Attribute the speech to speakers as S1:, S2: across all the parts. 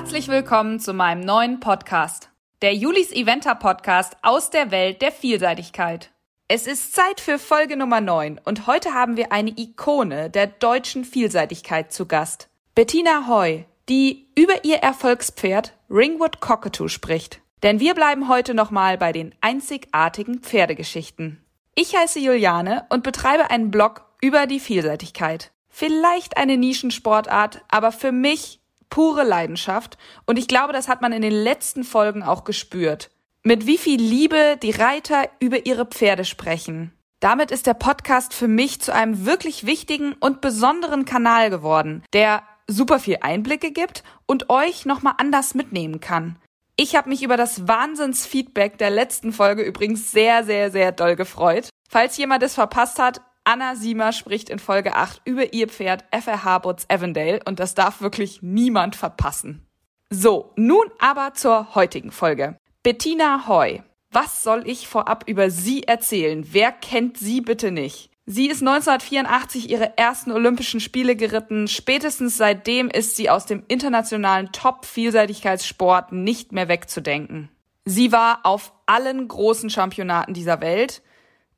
S1: Herzlich willkommen zu meinem neuen Podcast, der Julis Eventer Podcast aus der Welt der Vielseitigkeit. Es ist Zeit für Folge Nummer 9 und heute haben wir eine Ikone der deutschen Vielseitigkeit zu Gast. Bettina Hoy, die über ihr Erfolgspferd Ringwood Cockatoo spricht. Denn wir bleiben heute nochmal bei den einzigartigen Pferdegeschichten. Ich heiße Juliane und betreibe einen Blog über die Vielseitigkeit. Vielleicht eine Nischensportart, aber für mich pure Leidenschaft und ich glaube, das hat man in den letzten Folgen auch gespürt. Mit wie viel Liebe die Reiter über ihre Pferde sprechen. Damit ist der Podcast für mich zu einem wirklich wichtigen und besonderen Kanal geworden, der super viel Einblicke gibt und euch nochmal anders mitnehmen kann. Ich habe mich über das Wahnsinnsfeedback der letzten Folge übrigens sehr, sehr, sehr doll gefreut. Falls jemand es verpasst hat, Anna Siemer spricht in Folge 8 über ihr Pferd FRH Boots Avondale und das darf wirklich niemand verpassen. So, nun aber zur heutigen Folge. Bettina Hoy. Was soll ich vorab über sie erzählen? Wer kennt sie bitte nicht? Sie ist 1984 ihre ersten Olympischen Spiele geritten. Spätestens seitdem ist sie aus dem internationalen Top-Vielseitigkeitssport nicht mehr wegzudenken. Sie war auf allen großen Championaten dieser Welt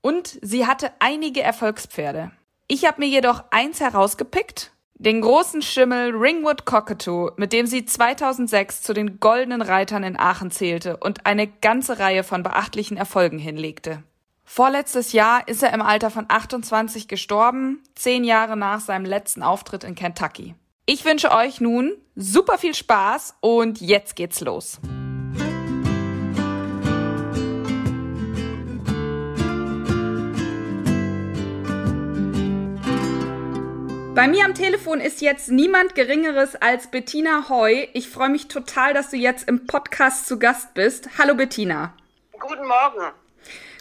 S1: und sie hatte einige Erfolgspferde. Ich habe mir jedoch eins herausgepickt, den großen Schimmel Ringwood Cockatoo, mit dem sie 2006 zu den goldenen Reitern in Aachen zählte und eine ganze Reihe von beachtlichen Erfolgen hinlegte. Vorletztes Jahr ist er im Alter von 28 gestorben, zehn Jahre nach seinem letzten Auftritt in Kentucky. Ich wünsche euch nun super viel Spaß und jetzt geht's los. Bei mir am Telefon ist jetzt niemand Geringeres als Bettina Hoy. Ich freue mich total, dass du jetzt im Podcast zu Gast bist. Hallo Bettina.
S2: Guten Morgen.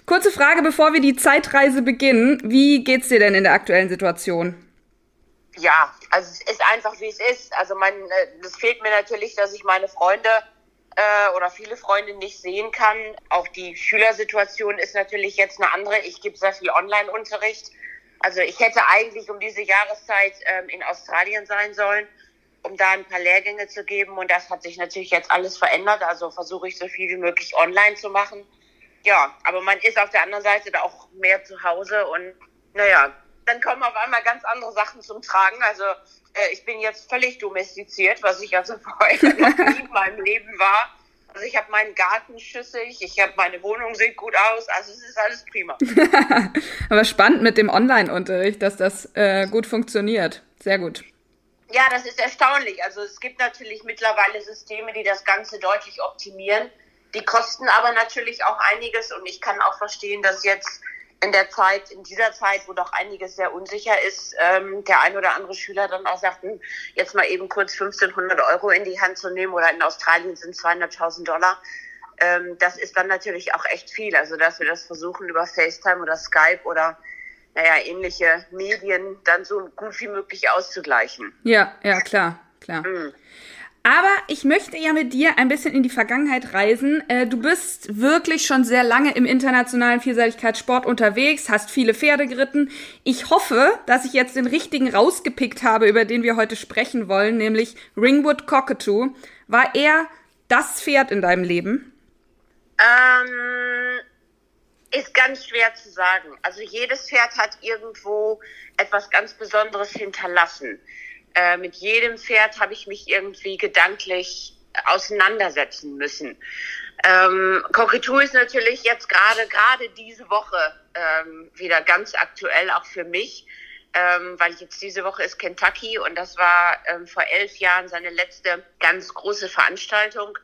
S1: Kurze Frage, bevor wir die Zeitreise beginnen. Wie geht's dir denn in der aktuellen Situation?
S2: Ja, also es ist einfach wie es ist. Also mein, es fehlt mir natürlich, dass ich meine Freunde äh, oder viele Freunde nicht sehen kann. Auch die Schülersituation ist natürlich jetzt eine andere. Ich gebe sehr viel Online-Unterricht. Also ich hätte eigentlich um diese Jahreszeit ähm, in Australien sein sollen, um da ein paar Lehrgänge zu geben. Und das hat sich natürlich jetzt alles verändert. Also versuche ich so viel wie möglich online zu machen ja, aber man ist auf der anderen Seite da auch mehr zu Hause und naja, dann kommen auf einmal ganz andere Sachen zum Tragen. Also äh, ich bin jetzt völlig domestiziert, was ich also vorher noch nie in meinem Leben war. Also ich habe meinen Garten schüssig, ich habe meine Wohnung sieht gut aus, also es ist alles prima.
S1: aber spannend mit dem Online-Unterricht, dass das äh, gut funktioniert. Sehr gut.
S2: Ja, das ist erstaunlich. Also es gibt natürlich mittlerweile Systeme, die das Ganze deutlich optimieren. Die kosten aber natürlich auch einiges und ich kann auch verstehen, dass jetzt in der Zeit, in dieser Zeit, wo doch einiges sehr unsicher ist, ähm, der ein oder andere Schüler dann auch sagt, hm, jetzt mal eben kurz 1500 Euro in die Hand zu nehmen oder in Australien sind 200.000 Dollar. Ähm, das ist dann natürlich auch echt viel. Also, dass wir das versuchen über FaceTime oder Skype oder naja, ähnliche Medien dann so gut wie möglich auszugleichen.
S1: Ja, ja, klar, klar. Mhm. Aber ich möchte ja mit dir ein bisschen in die Vergangenheit reisen. Äh, du bist wirklich schon sehr lange im internationalen Vielseitigkeitssport unterwegs, hast viele Pferde geritten. Ich hoffe, dass ich jetzt den richtigen rausgepickt habe, über den wir heute sprechen wollen, nämlich Ringwood Cockatoo. War er das Pferd in deinem Leben?
S2: Ähm, ist ganz schwer zu sagen. Also jedes Pferd hat irgendwo etwas ganz Besonderes hinterlassen. Äh, mit jedem Pferd habe ich mich irgendwie gedanklich auseinandersetzen müssen. Ähm, Cockatoo ist natürlich jetzt gerade gerade diese Woche ähm, wieder ganz aktuell auch für mich, ähm, weil jetzt diese Woche ist Kentucky und das war ähm, vor elf Jahren seine letzte ganz große Veranstaltung.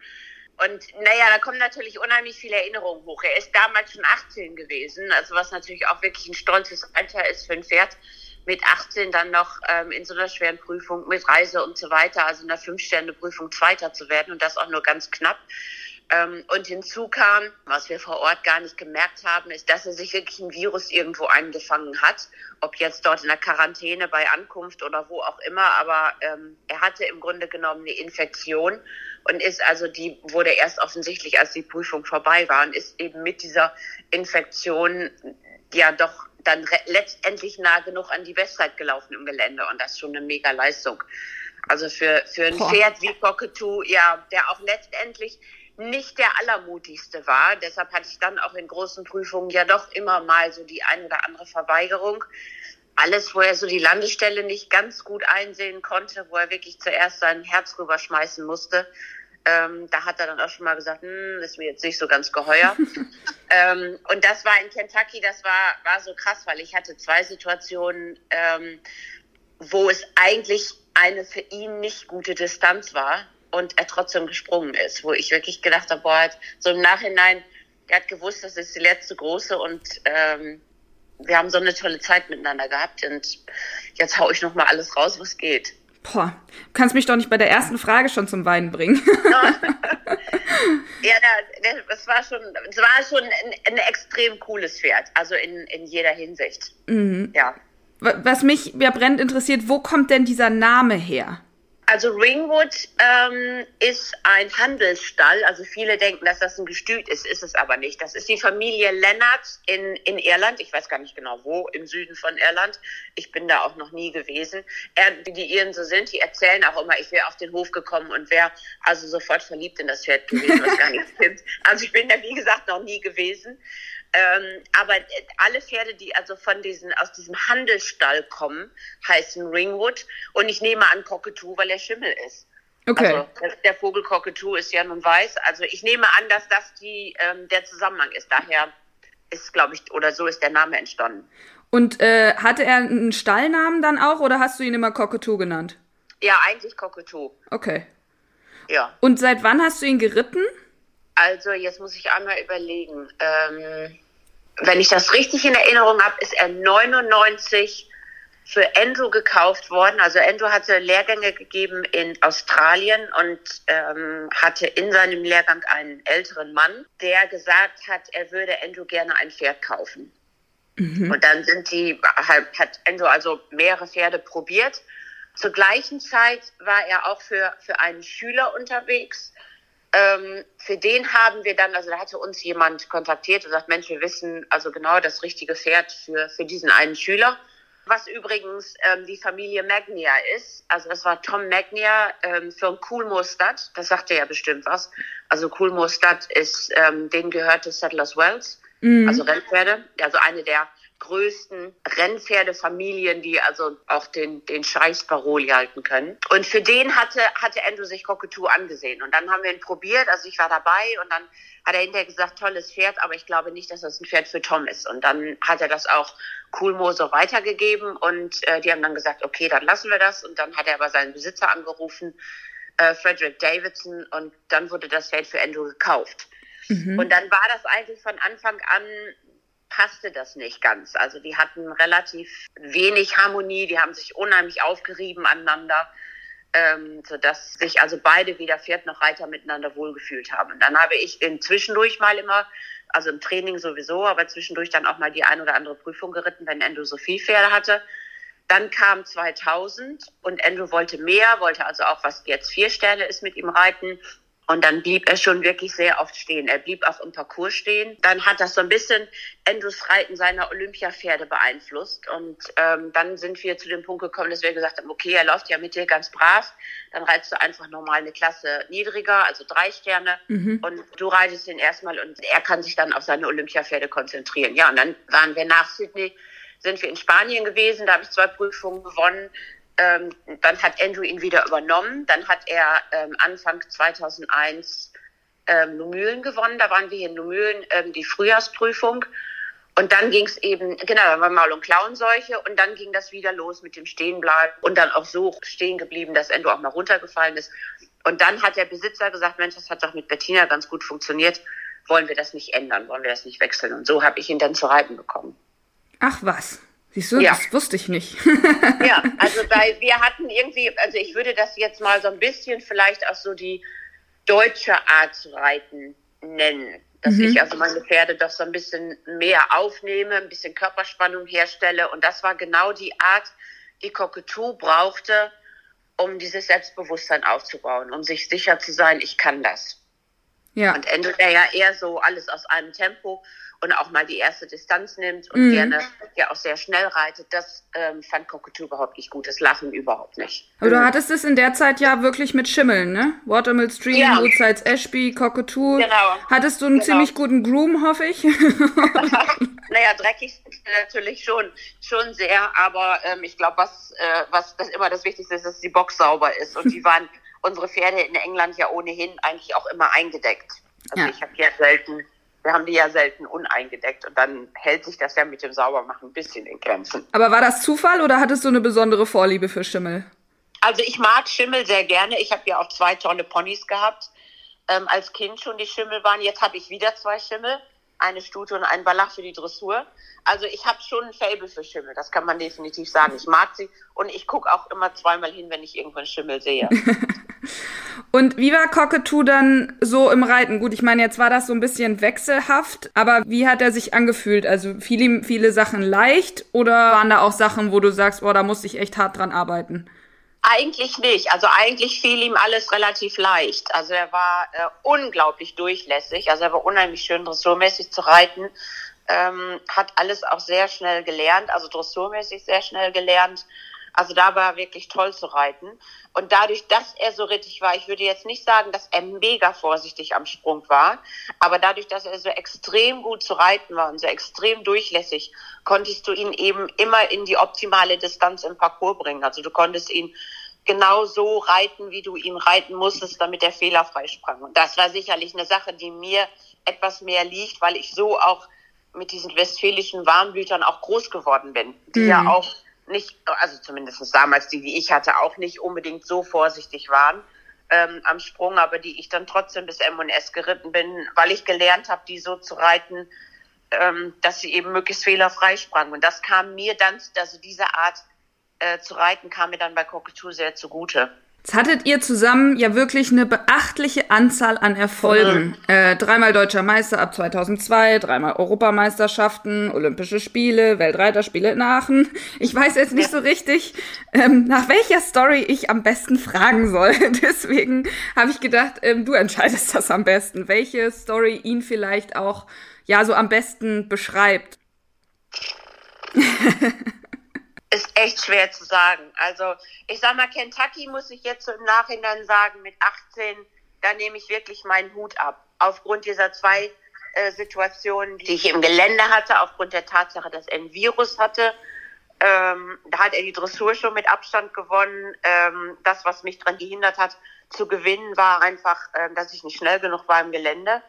S2: Und naja, da kommen natürlich unheimlich viele Erinnerungen hoch. Er ist damals schon 18 gewesen, also was natürlich auch wirklich ein stolzes Alter ist für ein Pferd mit 18 dann noch ähm, in so einer schweren Prüfung mit Reise und so weiter, also in einer Fünf-Sterne-Prüfung Zweiter zu werden und das auch nur ganz knapp. Ähm, und hinzu kam, was wir vor Ort gar nicht gemerkt haben, ist, dass er sich wirklich ein Virus irgendwo eingefangen hat. Ob jetzt dort in der Quarantäne bei Ankunft oder wo auch immer, aber ähm, er hatte im Grunde genommen eine Infektion und ist also die wurde erst offensichtlich, als die Prüfung vorbei war und ist eben mit dieser Infektion ja doch dann letztendlich nah genug an die Westzeit gelaufen im Gelände und das ist schon eine mega Leistung. Also für, für ein Boah. Pferd wie Cockatoo, ja, der auch letztendlich nicht der allermutigste war. Deshalb hatte ich dann auch in großen Prüfungen ja doch immer mal so die ein oder andere Verweigerung. Alles, wo er so die Landestelle nicht ganz gut einsehen konnte, wo er wirklich zuerst sein Herz rüberschmeißen musste. Ähm, da hat er dann auch schon mal gesagt, hm, ist mir jetzt nicht so ganz geheuer. ähm, und das war in Kentucky, das war, war so krass, weil ich hatte zwei Situationen, ähm, wo es eigentlich eine für ihn nicht gute Distanz war und er trotzdem gesprungen ist, wo ich wirklich gedacht habe, boah, so im Nachhinein, er hat gewusst, das ist die letzte große und ähm, wir haben so eine tolle Zeit miteinander gehabt und jetzt hau ich noch mal alles raus, was geht.
S1: Boah, du kannst mich doch nicht bei der ersten Frage schon zum Weinen bringen.
S2: ja, das war schon, es war schon ein, ein, extrem cooles Pferd, also in, in jeder Hinsicht. Mhm. Ja.
S1: Was mich ja brennend interessiert, wo kommt denn dieser Name her?
S2: Also Ringwood ähm, ist ein Handelsstall. Also viele denken, dass das ein Gestüt ist, ist es aber nicht. Das ist die Familie Lennart in, in Irland. Ich weiß gar nicht genau wo, im Süden von Irland. Ich bin da auch noch nie gewesen. Er, die Iren so sind, die erzählen auch immer, ich wäre auf den Hof gekommen und wäre also sofort verliebt in das Pferd gewesen, was gar nicht stimmt. Also ich bin da, wie gesagt, noch nie gewesen. Ähm, aber alle Pferde, die also von diesen, aus diesem Handelsstall kommen, heißen Ringwood. Und ich nehme an Cockatoo, weil er Schimmel ist. Okay. Also der Vogel Cockatoo ist ja nun weiß. Also ich nehme an, dass das die, ähm, der Zusammenhang ist. Daher ist, glaube ich, oder so ist der Name entstanden.
S1: Und äh, hatte er einen Stallnamen dann auch oder hast du ihn immer Cockatoo genannt?
S2: Ja, eigentlich Cockatoo.
S1: Okay.
S2: Ja.
S1: Und seit wann hast du ihn geritten?
S2: Also jetzt muss ich einmal überlegen. Ähm, wenn ich das richtig in Erinnerung habe, ist er 99 für Andrew gekauft worden. Also Andrew hatte Lehrgänge gegeben in Australien und ähm, hatte in seinem Lehrgang einen älteren Mann, der gesagt hat, er würde Andrew gerne ein Pferd kaufen. Mhm. Und dann sind die, hat Andrew also mehrere Pferde probiert. Zur gleichen Zeit war er auch für, für einen Schüler unterwegs ähm, für den haben wir dann, also da hatte uns jemand kontaktiert und sagt, Mensch, wir wissen also genau das richtige Pferd für, für diesen einen Schüler. Was übrigens ähm, die Familie Magnia ist. Also das war Tom Magnia ähm, für Coolmoorstadt. Das sagte ja bestimmt was. Also Coolmoorstadt ist, ähm, denen gehörte Settlers Wells, mhm. also Rennpferde. Also eine der größten Rennpferdefamilien, die also auch den, den Scheiß Paroli halten können. Und für den hatte, hatte Andrew sich Cockatoo angesehen. Und dann haben wir ihn probiert, also ich war dabei und dann hat er hinterher gesagt, tolles Pferd, aber ich glaube nicht, dass das ein Pferd für Tom ist. Und dann hat er das auch Coolmo so weitergegeben und äh, die haben dann gesagt, okay, dann lassen wir das. Und dann hat er aber seinen Besitzer angerufen, äh, Frederick Davidson, und dann wurde das Pferd für Andrew gekauft. Mhm. Und dann war das eigentlich von Anfang an passte das nicht ganz. Also die hatten relativ wenig Harmonie, die haben sich unheimlich aufgerieben aneinander, ähm, sodass sich also beide, weder Pferd noch Reiter, miteinander wohlgefühlt haben. Und dann habe ich zwischendurch mal immer, also im Training sowieso, aber zwischendurch dann auch mal die ein oder andere Prüfung geritten, wenn Endo so viel Pferde hatte. Dann kam 2000 und Endo wollte mehr, wollte also auch, was jetzt vier Sterne ist, mit ihm reiten. Und dann blieb er schon wirklich sehr oft stehen. Er blieb auch im Parcours stehen. Dann hat das so ein bisschen Andrews Reiten seiner Olympiapferde beeinflusst. Und ähm, dann sind wir zu dem Punkt gekommen, dass wir gesagt haben, okay, er läuft ja mit dir ganz brav. Dann reitest du einfach nochmal eine Klasse niedriger, also drei Sterne. Mhm. Und du reitest ihn erstmal und er kann sich dann auf seine Olympiapferde konzentrieren. Ja, und dann waren wir nach Sydney sind wir in Spanien gewesen, da habe ich zwei Prüfungen gewonnen. Ähm, dann hat Andrew ihn wieder übernommen. Dann hat er ähm, Anfang 2001 ähm, Numülen gewonnen. Da waren wir hier in Numülen, ähm, die Frühjahrsprüfung. Und dann ging es eben, genau, da war Maul- und Klauenseuche und dann ging das wieder los mit dem Stehenbleiben und dann auch so stehen geblieben, dass Endo auch mal runtergefallen ist. Und dann hat der Besitzer gesagt, Mensch, das hat doch mit Bettina ganz gut funktioniert. Wollen wir das nicht ändern? Wollen wir das nicht wechseln? Und so habe ich ihn dann zu reiten bekommen.
S1: Ach was. Siehst du, ja. das wusste ich nicht.
S2: ja, also weil wir hatten irgendwie, also ich würde das jetzt mal so ein bisschen vielleicht auch so die deutsche Art zu reiten nennen. Dass mhm. ich also meine Pferde doch so ein bisschen mehr aufnehme, ein bisschen Körperspannung herstelle. Und das war genau die Art, die Cockatoo brauchte, um dieses Selbstbewusstsein aufzubauen, um sich sicher zu sein, ich kann das. Ja. Und Endo, der ja eher so alles aus einem Tempo und auch mal die erste Distanz nimmt und mhm. gerne ja auch sehr schnell reitet, das ähm, fand Cockatoo überhaupt nicht gut. Das Lachen überhaupt nicht.
S1: Aber du hattest es in der Zeit ja wirklich mit Schimmeln, ne? Watermill Stream, ja. Woodsides Ashby, Cockatoo. Genau. Hattest du einen genau. ziemlich guten Groom, hoffe ich?
S2: naja, dreckig natürlich schon, schon sehr, aber ähm, ich glaube, was, äh, was das immer das Wichtigste ist, dass die Box sauber ist. Und die waren unsere Pferde in England ja ohnehin eigentlich auch immer eingedeckt. Also ja. ich habe ja selten wir haben die ja selten uneingedeckt und dann hält sich das ja mit dem Saubermachen ein bisschen in Grenzen.
S1: Aber war das Zufall oder hattest du eine besondere Vorliebe für Schimmel?
S2: Also ich mag Schimmel sehr gerne. Ich habe ja auch zwei tolle Ponys gehabt. Ähm, als Kind schon die Schimmel waren. Jetzt habe ich wieder zwei Schimmel eine Stute und ein Wallach für die Dressur. Also ich habe schon ein Fable für Schimmel, das kann man definitiv sagen. Ich mag sie und ich gucke auch immer zweimal hin, wenn ich irgendwann Schimmel sehe.
S1: und wie war Cockatoo dann so im Reiten? Gut, ich meine, jetzt war das so ein bisschen wechselhaft, aber wie hat er sich angefühlt? Also ihm viele Sachen leicht oder waren da auch Sachen, wo du sagst, boah, da musste ich echt hart dran arbeiten?
S2: Eigentlich nicht. Also eigentlich fiel ihm alles relativ leicht. Also er war äh, unglaublich durchlässig. Also er war unheimlich schön dressurmäßig zu reiten. Ähm, hat alles auch sehr schnell gelernt, also dressurmäßig sehr schnell gelernt. Also da war er wirklich toll zu reiten. Und dadurch, dass er so rittig war, ich würde jetzt nicht sagen, dass er mega vorsichtig am Sprung war, aber dadurch, dass er so extrem gut zu reiten war und so extrem durchlässig, konntest du ihn eben immer in die optimale Distanz im Parcours bringen. Also du konntest ihn genau so reiten, wie du ihn reiten musstest, damit er fehlerfrei sprang. Und das war sicherlich eine Sache, die mir etwas mehr liegt, weil ich so auch mit diesen westfälischen Warmblütern auch groß geworden bin, die mhm. ja auch nicht, also zumindest damals die, die ich hatte, auch nicht unbedingt so vorsichtig waren ähm, am Sprung, aber die ich dann trotzdem bis M&S geritten bin, weil ich gelernt habe, die so zu reiten, ähm, dass sie eben möglichst fehlerfrei sprangen. Und das kam mir dann, also diese Art äh, zu reiten, kam mir dann bei Cockatoo sehr zugute.
S1: Jetzt hattet ihr zusammen ja wirklich eine beachtliche Anzahl an Erfolgen. Mhm. Äh, dreimal deutscher Meister ab 2002, dreimal Europameisterschaften, Olympische Spiele, Weltreiterspiele in Aachen. Ich weiß jetzt nicht ja. so richtig, ähm, nach welcher Story ich am besten fragen soll. Deswegen habe ich gedacht, ähm, du entscheidest das am besten. Welche Story ihn vielleicht auch ja so am besten beschreibt.
S2: ist echt schwer zu sagen. Also ich sag mal, Kentucky muss ich jetzt so im Nachhinein sagen, mit 18, da nehme ich wirklich meinen Hut ab. Aufgrund dieser zwei äh, Situationen, die ich im Gelände hatte, aufgrund der Tatsache, dass er ein Virus hatte. Ähm, da hat er die Dressur schon mit Abstand gewonnen. Ähm, das, was mich daran gehindert hat, zu gewinnen, war einfach, ähm, dass ich nicht schnell genug war im Gelände.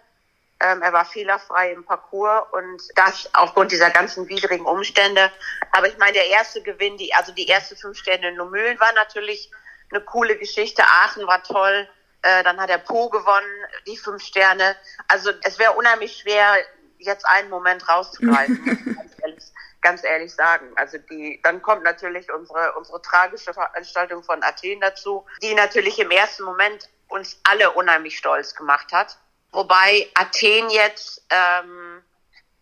S2: Ähm, er war fehlerfrei im Parcours und das aufgrund dieser ganzen widrigen Umstände. Aber ich meine, der erste Gewinn, die, also die erste fünf Sterne in Numülen war natürlich eine coole Geschichte. Aachen war toll. Äh, dann hat er Po gewonnen, die fünf Sterne. Also es wäre unheimlich schwer, jetzt einen Moment rauszugreifen, ganz ehrlich, ganz ehrlich sagen. Also die, dann kommt natürlich unsere, unsere tragische Veranstaltung von Athen dazu, die natürlich im ersten Moment uns alle unheimlich stolz gemacht hat Wobei Athen jetzt ähm,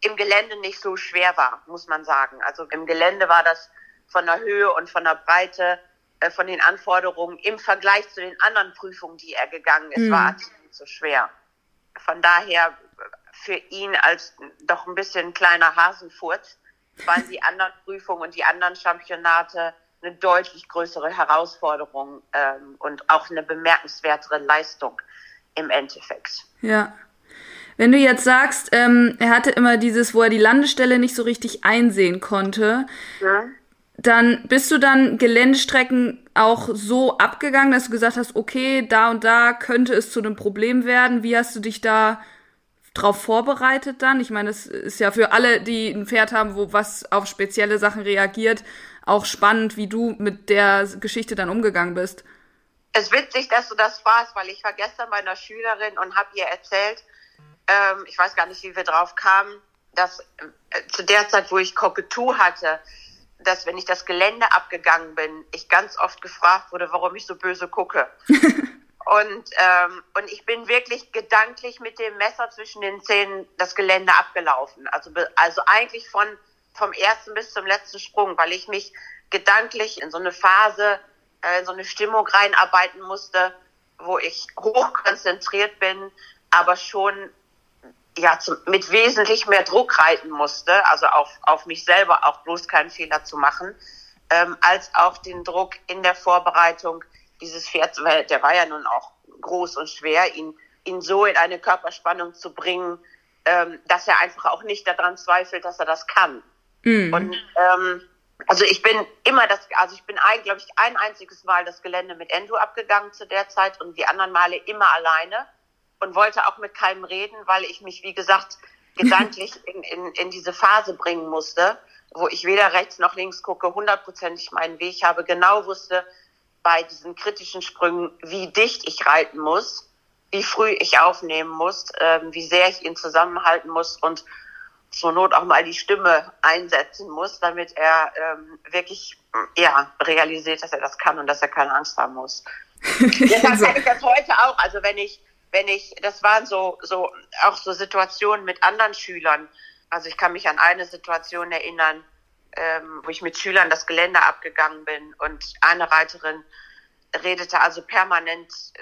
S2: im Gelände nicht so schwer war, muss man sagen. Also im Gelände war das von der Höhe und von der Breite, äh, von den Anforderungen im Vergleich zu den anderen Prüfungen, die er gegangen ist, mhm. war Athen nicht so schwer. Von daher für ihn als doch ein bisschen kleiner Hasenfurz waren die anderen Prüfungen und die anderen Championate eine deutlich größere Herausforderung ähm, und auch eine bemerkenswertere Leistung im Endeffekt.
S1: Ja. Wenn du jetzt sagst, ähm, er hatte immer dieses, wo er die Landestelle nicht so richtig einsehen konnte, ja. dann bist du dann Geländestrecken auch so abgegangen, dass du gesagt hast, okay, da und da könnte es zu einem Problem werden. Wie hast du dich da drauf vorbereitet dann? Ich meine, es ist ja für alle, die ein Pferd haben, wo was auf spezielle Sachen reagiert, auch spannend, wie du mit der Geschichte dann umgegangen bist
S2: es ist witzig, dass du das fragst, weil ich war gestern bei einer Schülerin und habe ihr erzählt, ähm, ich weiß gar nicht, wie wir drauf kamen, dass äh, zu der Zeit, wo ich Cockatoo hatte, dass wenn ich das Gelände abgegangen bin, ich ganz oft gefragt wurde, warum ich so böse gucke. und, ähm, und ich bin wirklich gedanklich mit dem Messer zwischen den Zähnen das Gelände abgelaufen. Also, also eigentlich von, vom ersten bis zum letzten Sprung, weil ich mich gedanklich in so eine Phase äh, so eine Stimmung reinarbeiten musste, wo ich hochkonzentriert bin, aber schon ja zum, mit wesentlich mehr Druck reiten musste, also auf, auf mich selber auch bloß keinen Fehler zu machen, ähm, als auch den Druck in der Vorbereitung dieses Pferd, weil der war ja nun auch groß und schwer, ihn, ihn so in eine Körperspannung zu bringen, ähm, dass er einfach auch nicht daran zweifelt, dass er das kann. Mhm. Und ähm, also ich bin immer das, also ich bin ein, glaube ich, ein einziges Mal das Gelände mit Endo abgegangen zu der Zeit und die anderen Male immer alleine und wollte auch mit keinem reden, weil ich mich, wie gesagt, gedanklich in, in, in diese Phase bringen musste, wo ich weder rechts noch links gucke, hundertprozentig meinen Weg habe, genau wusste bei diesen kritischen Sprüngen, wie dicht ich reiten muss, wie früh ich aufnehmen muss, äh, wie sehr ich ihn zusammenhalten muss und zur Not auch mal die Stimme einsetzen muss, damit er ähm, wirklich ja, realisiert, dass er das kann und dass er keine Angst haben muss. Deshalb kann ich das heute auch. Also wenn ich, wenn ich, das waren so, so auch so Situationen mit anderen Schülern. Also ich kann mich an eine Situation erinnern, ähm, wo ich mit Schülern das Gelände abgegangen bin und eine Reiterin redete also permanent äh,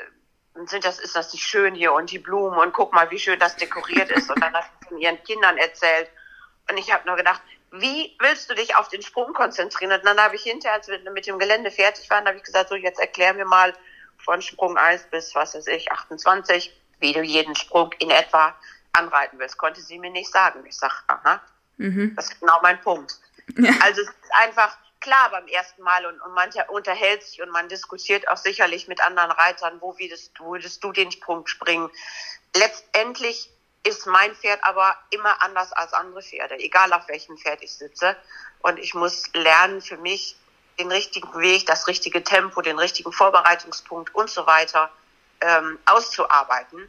S2: sind das, ist das nicht schön hier und die Blumen und guck mal, wie schön das dekoriert ist. Und dann hat sie von ihren Kindern erzählt. Und ich habe nur gedacht, wie willst du dich auf den Sprung konzentrieren? Und dann habe ich hinterher, als wir mit dem Gelände fertig waren, habe ich gesagt, so jetzt erklär mir mal von Sprung 1 bis, was weiß ich, 28, wie du jeden Sprung in etwa anreiten willst. Konnte sie mir nicht sagen. Ich sag, aha, mhm. das ist genau mein Punkt. Ja. Also es ist einfach, klar beim ersten Mal und, und man unterhält sich und man diskutiert auch sicherlich mit anderen Reitern, wo würdest, wo würdest du den Sprung springen. Letztendlich ist mein Pferd aber immer anders als andere Pferde, egal auf welchem Pferd ich sitze. Und ich muss lernen, für mich den richtigen Weg, das richtige Tempo, den richtigen Vorbereitungspunkt und so weiter ähm, auszuarbeiten.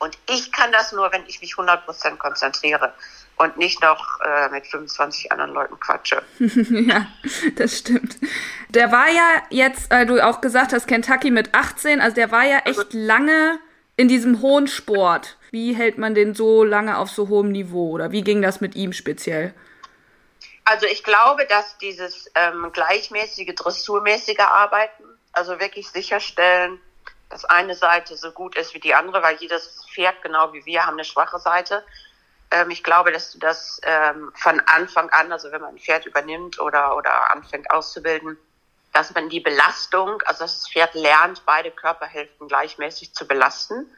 S2: Und ich kann das nur, wenn ich mich 100% konzentriere und nicht noch äh, mit 25 anderen Leuten quatsche.
S1: ja, das stimmt. Der war ja jetzt, weil du auch gesagt hast, Kentucky mit 18, also der war ja echt lange in diesem hohen Sport. Wie hält man den so lange auf so hohem Niveau oder wie ging das mit ihm speziell?
S2: Also ich glaube, dass dieses ähm, gleichmäßige, dressurmäßige Arbeiten, also wirklich sicherstellen, dass eine Seite so gut ist wie die andere, weil jedes Pferd, genau wie wir, haben eine schwache Seite. Ähm, ich glaube, dass du das ähm, von Anfang an, also wenn man ein Pferd übernimmt oder, oder anfängt auszubilden, dass man die Belastung, also dass das Pferd lernt, beide Körperhälften gleichmäßig zu belasten.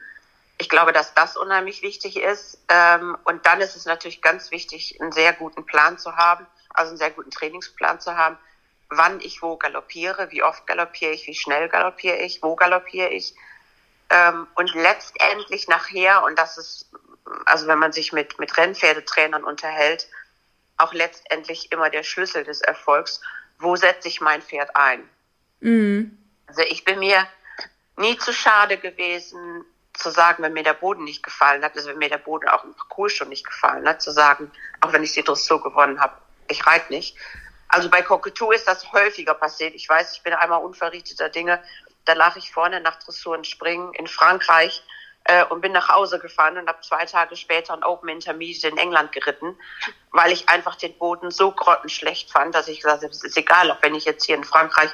S2: Ich glaube, dass das unheimlich wichtig ist. Ähm, und dann ist es natürlich ganz wichtig, einen sehr guten Plan zu haben, also einen sehr guten Trainingsplan zu haben, wann ich wo galoppiere, wie oft galoppiere ich, wie schnell galoppiere ich, wo galoppiere ich. Ähm, und letztendlich nachher, und das ist also wenn man sich mit, mit Rennpferdetrainern unterhält, auch letztendlich immer der Schlüssel des Erfolgs. Wo setze ich mein Pferd ein? Mhm. Also ich bin mir nie zu schade gewesen, zu sagen, wenn mir der Boden nicht gefallen hat, also wenn mir der Boden auch im Parcours schon nicht gefallen hat, zu sagen, auch wenn ich die Dressur gewonnen habe, ich reite nicht. Also bei Coquetou ist das häufiger passiert. Ich weiß, ich bin einmal unverrichteter Dinge, da lag ich vorne nach Dressuren springen in Frankreich äh, und bin nach Hause gefahren und habe zwei Tage später ein Open Intermediate in England geritten, weil ich einfach den Boden so grottenschlecht fand, dass ich gesagt habe, es ist egal, auch wenn ich jetzt hier in Frankreich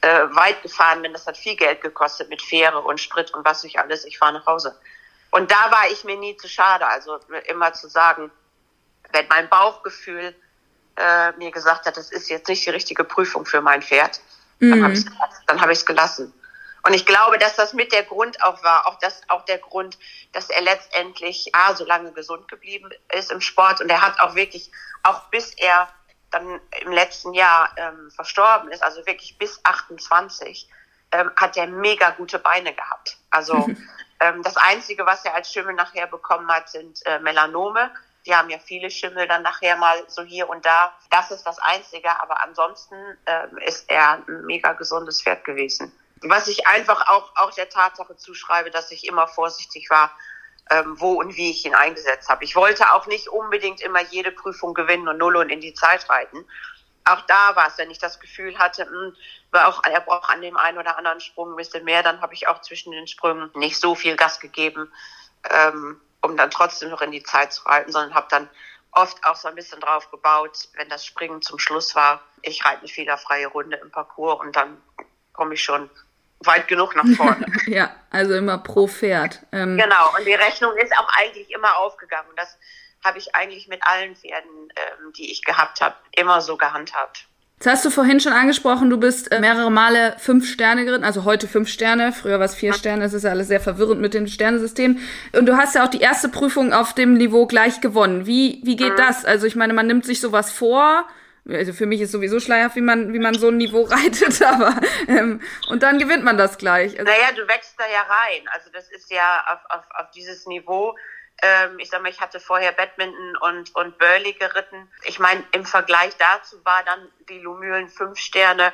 S2: äh, weit gefahren bin, das hat viel Geld gekostet mit Fähre und Sprit und was nicht alles, ich fahre nach Hause. Und da war ich mir nie zu schade, also immer zu sagen, wenn mein Bauchgefühl äh, mir gesagt hat, das ist jetzt nicht die richtige Prüfung für mein Pferd, mhm. dann habe ich es hab gelassen. Und ich glaube, dass das mit der Grund auch war, auch das, auch der Grund, dass er letztendlich A, so lange gesund geblieben ist im Sport und er hat auch wirklich, auch bis er dann im letzten Jahr ähm, verstorben ist, also wirklich bis 28, ähm, hat er mega gute Beine gehabt. Also ähm, das Einzige, was er als Schimmel nachher bekommen hat, sind äh, Melanome. Die haben ja viele Schimmel dann nachher mal so hier und da. Das ist das Einzige, aber ansonsten ähm, ist er ein mega gesundes Pferd gewesen was ich einfach auch, auch der Tatsache zuschreibe, dass ich immer vorsichtig war, ähm, wo und wie ich ihn eingesetzt habe. Ich wollte auch nicht unbedingt immer jede Prüfung gewinnen und null und in die Zeit reiten. Auch da war es, wenn ich das Gefühl hatte, mh, hm, war auch, er braucht an dem einen oder anderen Sprung ein bisschen mehr, dann habe ich auch zwischen den Sprüngen nicht so viel Gas gegeben, ähm, um dann trotzdem noch in die Zeit zu reiten, sondern habe dann oft auch so ein bisschen drauf gebaut, wenn das Springen zum Schluss war, ich reite eine fehlerfreie Runde im Parcours und dann komme ich schon weit genug nach vorne.
S1: ja, also immer pro Pferd.
S2: Ähm, genau, und die Rechnung ist auch eigentlich immer aufgegangen. Das habe ich eigentlich mit allen Pferden, ähm, die ich gehabt habe, immer so gehandhabt.
S1: Jetzt hast du vorhin schon angesprochen, du bist äh, mehrere Male fünf Sterne geritten, also heute fünf Sterne, früher war es vier Sterne, es ist ja alles sehr verwirrend mit dem Sternesystem. Und du hast ja auch die erste Prüfung auf dem Niveau gleich gewonnen. Wie, wie geht mhm. das? Also ich meine, man nimmt sich sowas vor, also für mich ist sowieso schleierhaft, wie man, wie man so ein Niveau reitet, aber ähm, und dann gewinnt man das gleich.
S2: Also, naja, du wächst da ja rein. Also das ist ja auf, auf, auf dieses Niveau ähm, ich sag mal, ich hatte vorher Badminton und, und Burley geritten. Ich meine, im Vergleich dazu war dann die Lumülen fünf Sterne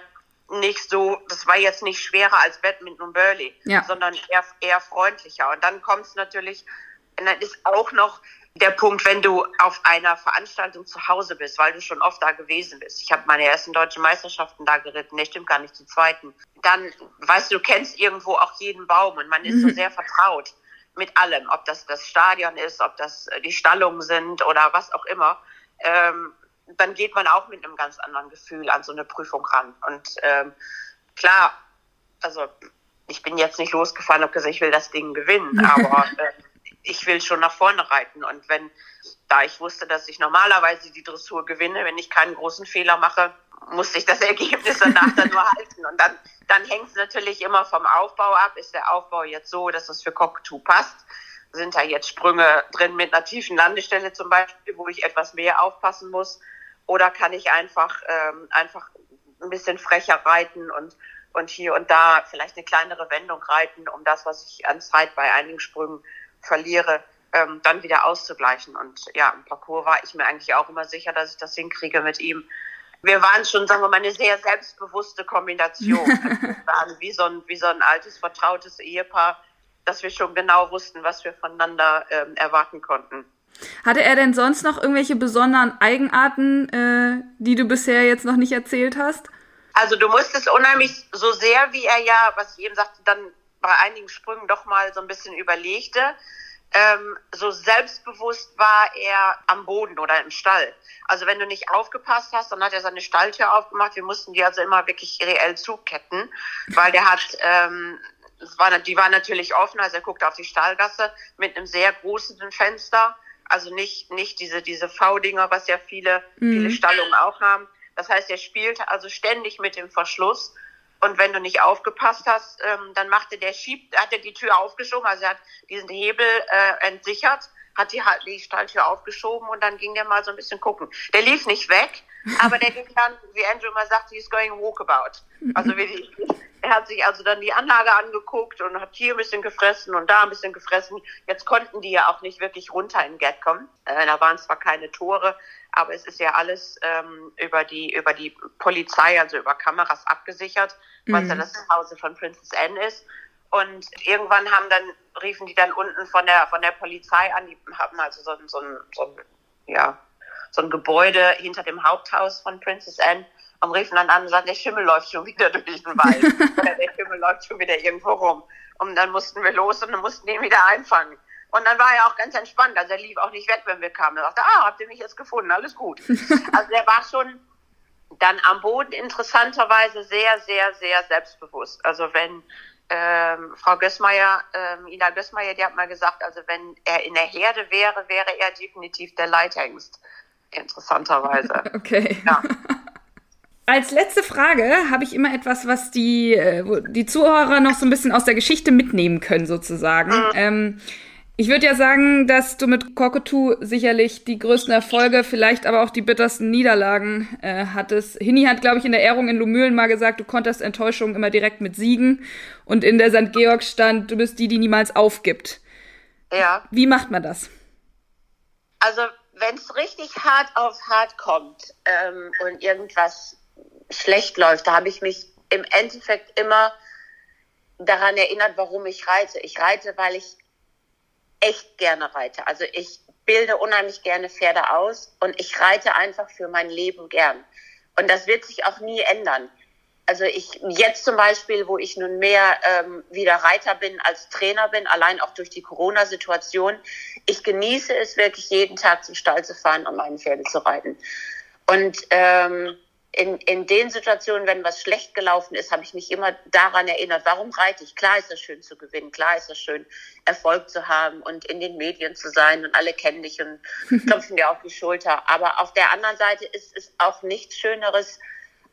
S2: nicht so, das war jetzt nicht schwerer als Badminton und Burley, ja. sondern eher, eher freundlicher. Und dann kommt es natürlich, und dann ist auch noch der Punkt, wenn du auf einer Veranstaltung zu Hause bist, weil du schon oft da gewesen bist. Ich habe meine ersten deutschen Meisterschaften da geritten, nee, stimmt gar nicht, die zweiten. Dann, weißt du, du kennst irgendwo auch jeden Baum und man ist so sehr vertraut mit allem, ob das das Stadion ist, ob das äh, die Stallungen sind oder was auch immer, ähm, dann geht man auch mit einem ganz anderen Gefühl an so eine Prüfung ran. Und ähm, klar, also ich bin jetzt nicht losgefahren und gesagt, ich will das Ding gewinnen, aber äh, ich will schon nach vorne reiten. Und wenn, da ich wusste, dass ich normalerweise die Dressur gewinne, wenn ich keinen großen Fehler mache, musste ich das Ergebnis danach dann nur halten. Und dann dann hängt es natürlich immer vom Aufbau ab. Ist der Aufbau jetzt so, dass es für Cockatoo passt? Sind da jetzt Sprünge drin mit einer tiefen Landestelle zum Beispiel, wo ich etwas mehr aufpassen muss? Oder kann ich einfach, ähm, einfach ein bisschen frecher reiten und, und hier und da vielleicht eine kleinere Wendung reiten, um das, was ich an Zeit bei einigen Sprüngen verliere, ähm, dann wieder auszugleichen. Und ja, im Parcours war ich mir eigentlich auch immer sicher, dass ich das hinkriege mit ihm wir waren schon, sagen wir mal, eine sehr selbstbewusste Kombination. wir waren wie so, ein, wie so ein altes, vertrautes Ehepaar, dass wir schon genau wussten, was wir voneinander ähm, erwarten konnten.
S1: Hatte er denn sonst noch irgendwelche besonderen Eigenarten, äh, die du bisher jetzt noch nicht erzählt hast?
S2: Also du musstest unheimlich so sehr, wie er ja, was ich eben sagte, dann bei einigen Sprüngen doch mal so ein bisschen überlegte, ähm, so selbstbewusst war er am Boden oder im Stall. Also wenn du nicht aufgepasst hast, dann hat er seine Stalltür aufgemacht. Wir mussten die also immer wirklich reell zuketten, weil der hat, ähm, es war, die war natürlich offen, also er guckte auf die Stallgasse mit einem sehr großen Fenster. Also nicht, nicht diese, diese V-Dinger, was ja viele, mhm. viele Stallungen auch haben. Das heißt, er spielte also ständig mit dem Verschluss und wenn du nicht aufgepasst hast, ähm, dann machte der Schieb, hat er die Tür aufgeschoben, also er hat diesen Hebel äh, entsichert, hat die, die Stalltür aufgeschoben und dann ging der mal so ein bisschen gucken. Der lief nicht weg, aber der ging dann, wie Andrew immer sagt, he's going walkabout. Also wie die, er hat sich also dann die Anlage angeguckt und hat hier ein bisschen gefressen und da ein bisschen gefressen. Jetzt konnten die ja auch nicht wirklich runter in Gag kommen. Äh, da waren zwar keine Tore, aber es ist ja alles ähm, über die über die Polizei, also über Kameras abgesichert, weil es ja mhm. das Zuhause von Princess Anne ist. Und irgendwann haben dann riefen die dann unten von der von der Polizei an, die haben also so ein, so ein, so ein ja so ein Gebäude hinter dem Haupthaus von Princess Anne und riefen dann an und sagten, der Schimmel läuft schon wieder durch den Wald der Schimmel läuft schon wieder irgendwo rum. Und dann mussten wir los und dann mussten ihn wieder einfangen. Und dann war er auch ganz entspannt. Also er lief auch nicht weg, wenn wir kamen. Er sagte, ah, habt ihr mich jetzt gefunden? Alles gut. Also er war schon dann am Boden interessanterweise sehr, sehr, sehr selbstbewusst. Also wenn ähm, Frau Gößmeier, ähm, Ina Gößmeier, die hat mal gesagt, also wenn er in der Herde wäre, wäre er definitiv der Leithengst. Interessanterweise.
S1: Okay. Ja. Als letzte Frage habe ich immer etwas, was die, äh, die Zuhörer noch so ein bisschen aus der Geschichte mitnehmen können, sozusagen. Mhm. Ähm, ich würde ja sagen, dass du mit Cockatoo sicherlich die größten Erfolge, vielleicht aber auch die bittersten Niederlagen äh, hattest. Hini hat, glaube ich, in der Ehrung in Lumülen mal gesagt, du konntest Enttäuschungen immer direkt mit Siegen. Und in der St. Georg stand, du bist die, die niemals aufgibt.
S2: Ja.
S1: Wie macht man das?
S2: Also, wenn es richtig hart auf hart kommt ähm, und irgendwas schlecht läuft, da habe ich mich im Endeffekt immer daran erinnert, warum ich reite. Ich reite, weil ich echt gerne reite. Also ich bilde unheimlich gerne Pferde aus und ich reite einfach für mein Leben gern. Und das wird sich auch nie ändern. Also ich jetzt zum Beispiel, wo ich nun mehr ähm, wieder Reiter bin als Trainer bin, allein auch durch die Corona-Situation, ich genieße es wirklich jeden Tag zum Stall zu fahren und meine Pferde zu reiten. Und ähm, in, in den Situationen, wenn was schlecht gelaufen ist, habe ich mich immer daran erinnert, warum reite ich? Klar ist es schön zu gewinnen, klar ist es schön, Erfolg zu haben und in den Medien zu sein und alle kennen dich und klopfen dir auf die Schulter. Aber auf der anderen Seite ist es auch nichts Schöneres,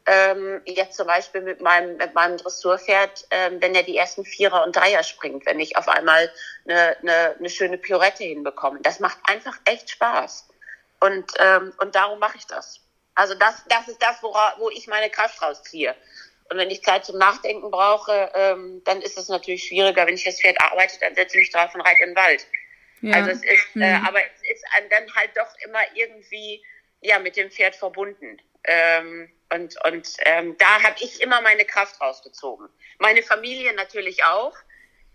S2: ähm, jetzt zum Beispiel mit meinem, mit meinem Dressurpferd, ähm, wenn er die ersten Vierer und Dreier springt, wenn ich auf einmal eine, eine, eine schöne Pirouette hinbekomme. Das macht einfach echt Spaß. Und, ähm, und darum mache ich das. Also das, das ist das, wora, wo ich meine Kraft rausziehe. Und wenn ich Zeit zum Nachdenken brauche, ähm, dann ist es natürlich schwieriger. Wenn ich das Pferd arbeite, dann setze ich mich drauf und reite in den Wald. Ja. Also es ist, äh, mhm. aber es ist dann halt doch immer irgendwie ja mit dem Pferd verbunden. Ähm, und und ähm, da habe ich immer meine Kraft rausgezogen. Meine Familie natürlich auch,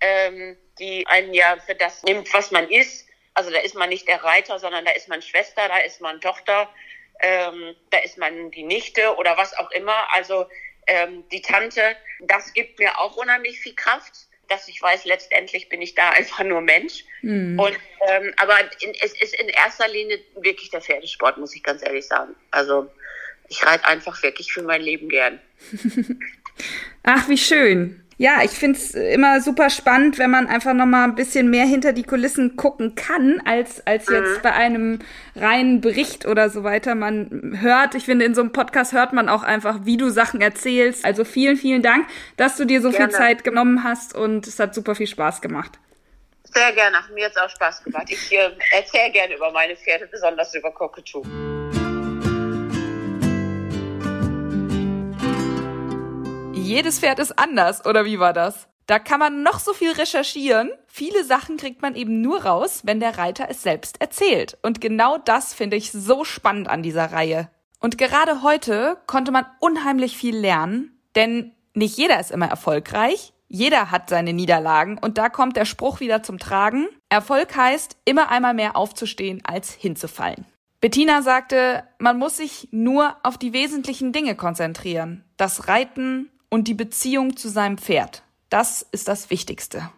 S2: ähm, die einen ja für das nimmt, was man ist. Also da ist man nicht der Reiter, sondern da ist man Schwester, da ist man Tochter ähm, da ist man die Nichte oder was auch immer. Also ähm, die Tante, das gibt mir auch unheimlich viel Kraft, dass ich weiß, letztendlich bin ich da einfach nur Mensch. Mhm. Und ähm, aber in, es ist in erster Linie wirklich der Pferdesport, muss ich ganz ehrlich sagen. Also ich reite einfach wirklich für mein Leben gern.
S1: Ach, wie schön. Ja, ich find's immer super spannend, wenn man einfach noch mal ein bisschen mehr hinter die Kulissen gucken kann, als, als jetzt mhm. bei einem reinen Bericht oder so weiter. Man hört, ich finde, in so einem Podcast hört man auch einfach, wie du Sachen erzählst. Also vielen, vielen Dank, dass du dir so gerne. viel Zeit genommen hast und es hat super viel Spaß gemacht.
S2: Sehr gerne, hat mir jetzt auch Spaß gemacht. Ich äh, erzähle gerne über meine Pferde, besonders über Cockatoo.
S1: Jedes Pferd ist anders, oder wie war das? Da kann man noch so viel recherchieren. Viele Sachen kriegt man eben nur raus, wenn der Reiter es selbst erzählt. Und genau das finde ich so spannend an dieser Reihe. Und gerade heute konnte man unheimlich viel lernen, denn nicht jeder ist immer erfolgreich. Jeder hat seine Niederlagen und da kommt der Spruch wieder zum Tragen. Erfolg heißt, immer einmal mehr aufzustehen, als hinzufallen. Bettina sagte, man muss sich nur auf die wesentlichen Dinge konzentrieren. Das Reiten, und die Beziehung zu seinem Pferd. Das ist das Wichtigste.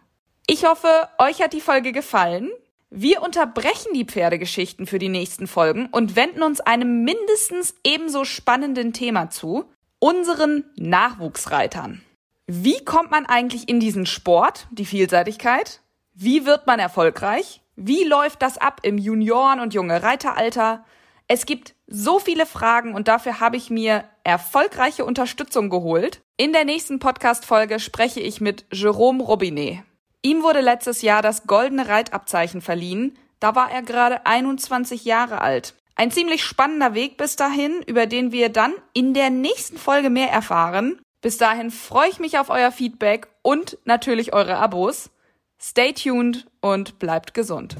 S1: Ich hoffe, euch hat die Folge gefallen. Wir unterbrechen die Pferdegeschichten für die nächsten Folgen und wenden uns einem mindestens ebenso spannenden Thema zu, unseren Nachwuchsreitern. Wie kommt man eigentlich in diesen Sport, die Vielseitigkeit? Wie wird man erfolgreich? Wie läuft das ab im Junioren- und junge Reiteralter? Es gibt so viele Fragen und dafür habe ich mir erfolgreiche Unterstützung geholt. In der nächsten Podcast-Folge spreche ich mit Jerome Robinet. Ihm wurde letztes Jahr das Goldene Reitabzeichen verliehen. Da war er gerade 21 Jahre alt. Ein ziemlich spannender Weg bis dahin, über den wir dann in der nächsten Folge mehr erfahren. Bis dahin freue ich mich auf euer Feedback und natürlich eure Abos. Stay tuned und bleibt gesund.